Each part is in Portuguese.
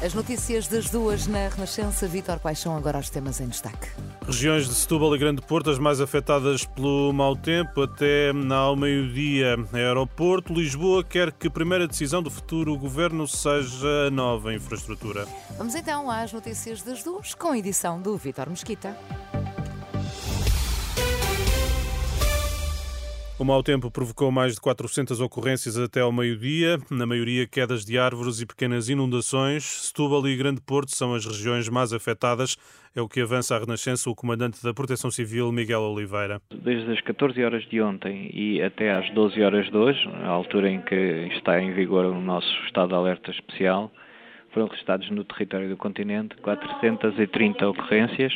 As notícias das duas na Renascença. Vítor, quais são agora os temas em destaque? Regiões de Setúbal e Grande Porto as mais afetadas pelo mau tempo até ao meio-dia. Aeroporto Lisboa quer que a primeira decisão do futuro governo seja a nova infraestrutura. Vamos então às notícias das duas com a edição do Vítor Mesquita. O mau tempo provocou mais de 400 ocorrências até ao meio-dia, na maioria quedas de árvores e pequenas inundações. Setúbal e Grande Porto são as regiões mais afetadas, é o que avança a Renascença o comandante da Proteção Civil, Miguel Oliveira. Desde as 14 horas de ontem e até às 12 horas de hoje, a altura em que está em vigor o nosso estado de alerta especial, foram registrados no território do continente 430 ocorrências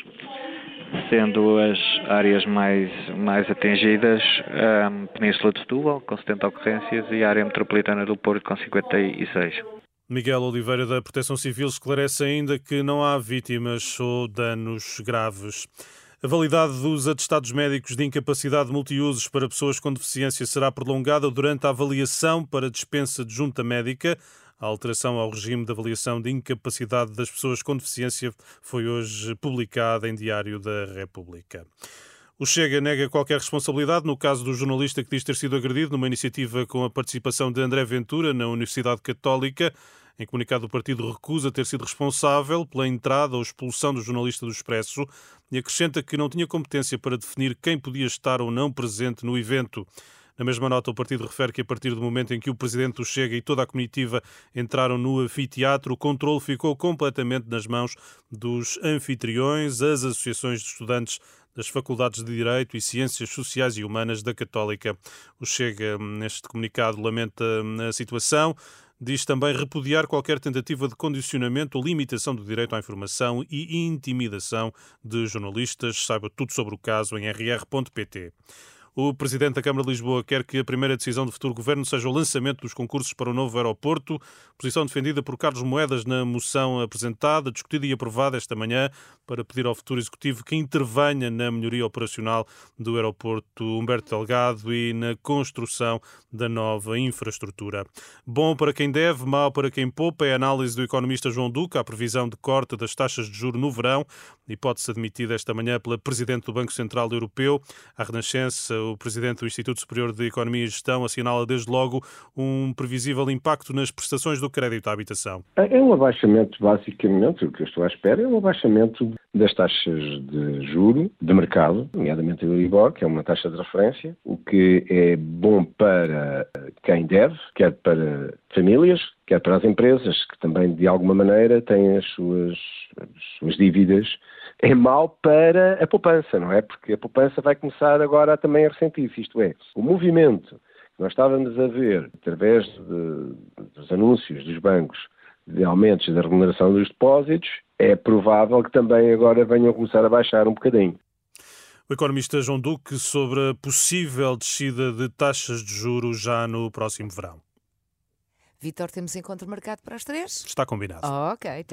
sendo as áreas mais, mais atingidas a Península de Setúbal, com 70 ocorrências, e a área metropolitana do Porto, com 56. Miguel Oliveira, da Proteção Civil, esclarece ainda que não há vítimas ou danos graves. A validade dos atestados médicos de incapacidade multiusos para pessoas com deficiência será prolongada durante a avaliação para dispensa de junta médica. A alteração ao regime de avaliação de incapacidade das pessoas com deficiência foi hoje publicada em Diário da República. O Chega nega qualquer responsabilidade no caso do jornalista que diz ter sido agredido numa iniciativa com a participação de André Ventura na Universidade Católica. Em comunicado, o partido recusa ter sido responsável pela entrada ou expulsão do jornalista do Expresso e acrescenta que não tinha competência para definir quem podia estar ou não presente no evento. Na mesma nota, o partido refere que a partir do momento em que o presidente do Chega e toda a comitiva entraram no anfiteatro, o controle ficou completamente nas mãos dos anfitriões, as associações de estudantes das Faculdades de Direito e Ciências Sociais e Humanas da Católica. O Chega, neste comunicado, lamenta a situação. Diz também repudiar qualquer tentativa de condicionamento ou limitação do direito à informação e intimidação de jornalistas. Saiba tudo sobre o caso em rr.pt. O Presidente da Câmara de Lisboa quer que a primeira decisão do futuro governo seja o lançamento dos concursos para o novo aeroporto, posição defendida por Carlos Moedas na moção apresentada, discutida e aprovada esta manhã, para pedir ao futuro executivo que intervenha na melhoria operacional do aeroporto Humberto Delgado e na construção da nova infraestrutura. Bom para quem deve, mau para quem poupa, é a análise do economista João Duca, a previsão de corte das taxas de juro no verão, hipótese admitida esta manhã pela Presidente do Banco Central Europeu. A Renascença o presidente do Instituto Superior de Economia e Gestão assinala desde logo um previsível impacto nas prestações do crédito à habitação. É um abaixamento, basicamente, o que eu estou à espera é um abaixamento das taxas de juro de mercado, nomeadamente a Euribor, que é uma taxa de referência, o que é bom para quem deve, quer para famílias, quer para as empresas, que também, de alguma maneira, têm as suas, as suas dívidas é mau para a poupança, não é? Porque a poupança vai começar agora também a ressentir-se. Isto é, o movimento que nós estávamos a ver através de, dos anúncios dos bancos de aumentos da remuneração dos depósitos, é provável que também agora venham a começar a baixar um bocadinho. O economista João Duque sobre a possível descida de taxas de juros já no próximo verão. Vitor, temos encontro marcado para as três? Está combinado. ok.